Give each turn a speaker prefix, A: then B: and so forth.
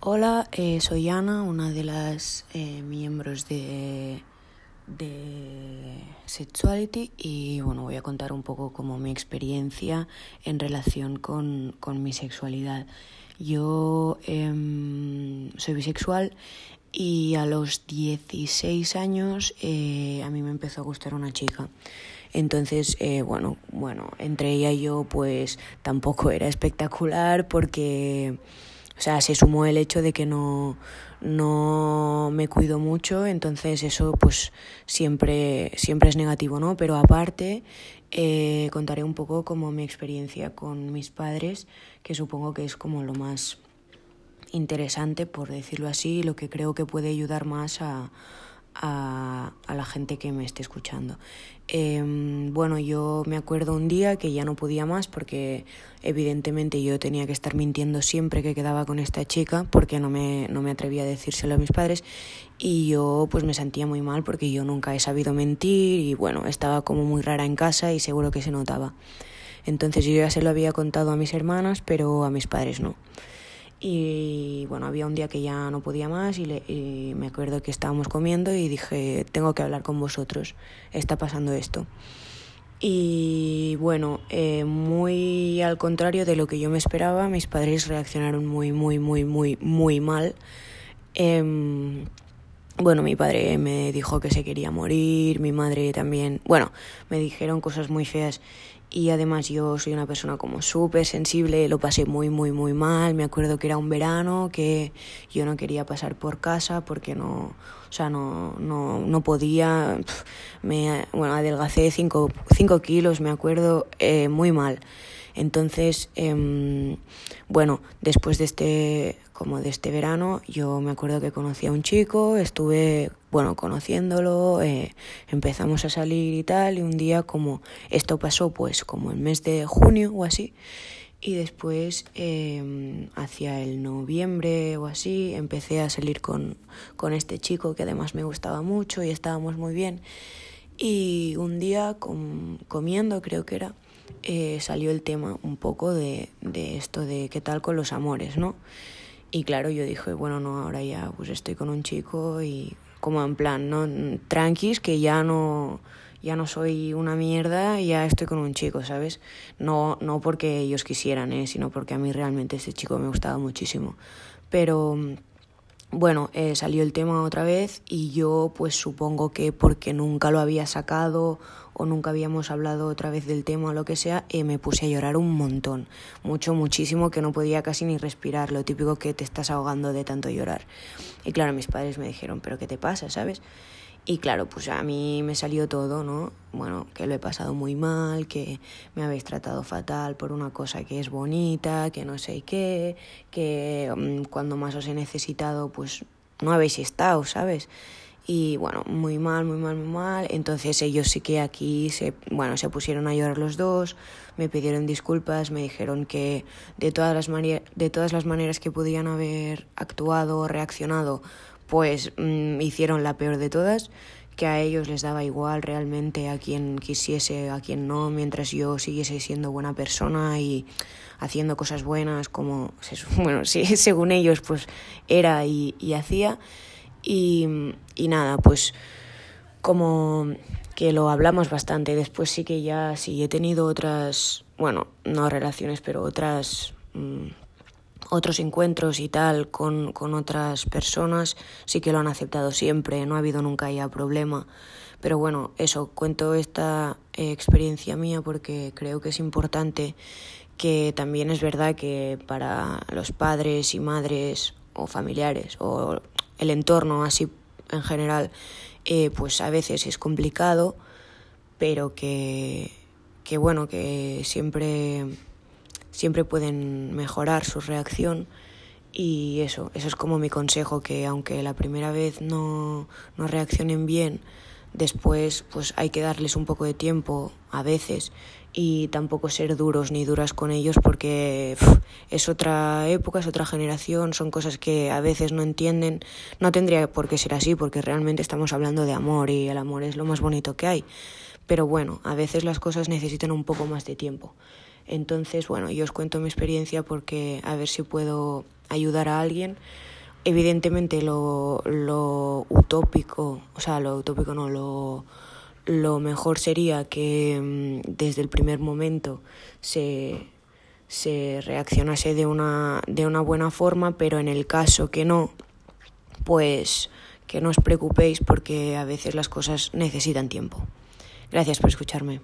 A: Hola, eh, soy Ana, una de las eh, miembros de, de Sexuality y bueno, voy a contar un poco como mi experiencia en relación con, con mi sexualidad. Yo em, soy bisexual y a los 16 años eh, a mí me empezó a gustar una chica. Entonces, bueno, bueno, entre ella y yo pues tampoco era espectacular porque o sea, se sumó el hecho de que no, no me cuido mucho, entonces eso pues siempre, siempre es negativo, ¿no? Pero aparte eh, contaré un poco como mi experiencia con mis padres, que supongo que es como lo más interesante, por decirlo así, lo que creo que puede ayudar más a, a, a la gente que me esté escuchando. Eh, bueno, yo me acuerdo un día que ya no podía más porque evidentemente yo tenía que estar mintiendo siempre que quedaba con esta chica porque no me, no me atrevía a decírselo a mis padres y yo pues me sentía muy mal porque yo nunca he sabido mentir y bueno, estaba como muy rara en casa y seguro que se notaba. Entonces yo ya se lo había contado a mis hermanas, pero a mis padres no. Y bueno, había un día que ya no podía más y, le, y, me acuerdo que estábamos comiendo y dije, tengo que hablar con vosotros, está pasando esto. Y bueno, eh, muy al contrario de lo que yo me esperaba, mis padres reaccionaron muy, muy, muy, muy, muy mal. Eh, bueno, mi padre me dijo que se quería morir, mi madre también, bueno, me dijeron cosas muy feas y además yo soy una persona como súper sensible, lo pasé muy, muy, muy mal. Me acuerdo que era un verano, que yo no quería pasar por casa porque no, o sea, no, no, no podía. Me, bueno, adelgacé 5 kilos, me acuerdo, eh, muy mal. Entonces, eh, bueno, después de este, como de este verano, yo me acuerdo que conocí a un chico, estuve, bueno, conociéndolo, eh, empezamos a salir y tal, y un día como esto pasó, pues como el mes de junio o así, y después, eh, hacia el noviembre o así, empecé a salir con, con este chico que además me gustaba mucho y estábamos muy bien. Y un día com comiendo, creo que era, eh, salió el tema un poco de, de esto de qué tal con los amores, ¿no? Y claro, yo dije, bueno, no, ahora ya pues estoy con un chico y como en plan, ¿no? Tranquis, que ya no, ya no soy una mierda, ya estoy con un chico, ¿sabes? No, no porque ellos quisieran, ¿eh? sino porque a mí realmente este chico me gustaba muchísimo. Pero bueno, eh, salió el tema otra vez y yo pues supongo que porque nunca lo había sacado o nunca habíamos hablado otra vez del tema o lo que sea, eh, me puse a llorar un montón, mucho, muchísimo, que no podía casi ni respirar, lo típico que te estás ahogando de tanto llorar. Y claro, mis padres me dijeron, pero ¿qué te pasa, sabes? Y claro, pues a mí me salió todo, ¿no? Bueno, que lo he pasado muy mal, que me habéis tratado fatal por una cosa que es bonita, que no sé qué, que um, cuando más os he necesitado, pues no habéis estado, ¿sabes? Y bueno, muy mal, muy mal, muy mal. Entonces ellos sí que aquí se, bueno, se pusieron a llorar los dos, me pidieron disculpas, me dijeron que de todas las, de todas las maneras que podían haber actuado o reaccionado, pues mmm, hicieron la peor de todas, que a ellos les daba igual realmente a quien quisiese, a quien no, mientras yo siguiese siendo buena persona y haciendo cosas buenas como, bueno, sí, según ellos pues era y, y hacía. Y, y nada, pues como que lo hablamos bastante, después sí que ya sí he tenido otras, bueno, no relaciones, pero otras... Otros encuentros y tal con, con otras personas sí que lo han aceptado siempre, no ha habido nunca ya problema. Pero bueno, eso, cuento esta eh, experiencia mía porque creo que es importante que también es verdad que para los padres y madres o familiares o el entorno así en general, eh, pues a veces es complicado, pero que, que bueno, que siempre siempre pueden mejorar su reacción y eso, eso es como mi consejo, que aunque la primera vez no, no reaccionen bien, después pues hay que darles un poco de tiempo a veces y tampoco ser duros ni duras con ellos porque pff, es otra época, es otra generación, son cosas que a veces no entienden. No tendría por qué ser así porque realmente estamos hablando de amor y el amor es lo más bonito que hay. Pero bueno, a veces las cosas necesitan un poco más de tiempo. Entonces, bueno, yo os cuento mi experiencia porque a ver si puedo ayudar a alguien. Evidentemente lo, lo utópico, o sea, lo utópico no, lo, lo mejor sería que mm, desde el primer momento se, se reaccionase de una, de una buena forma, pero en el caso que no, pues que no os preocupéis porque a veces las cosas necesitan tiempo. Gracias por escucharme.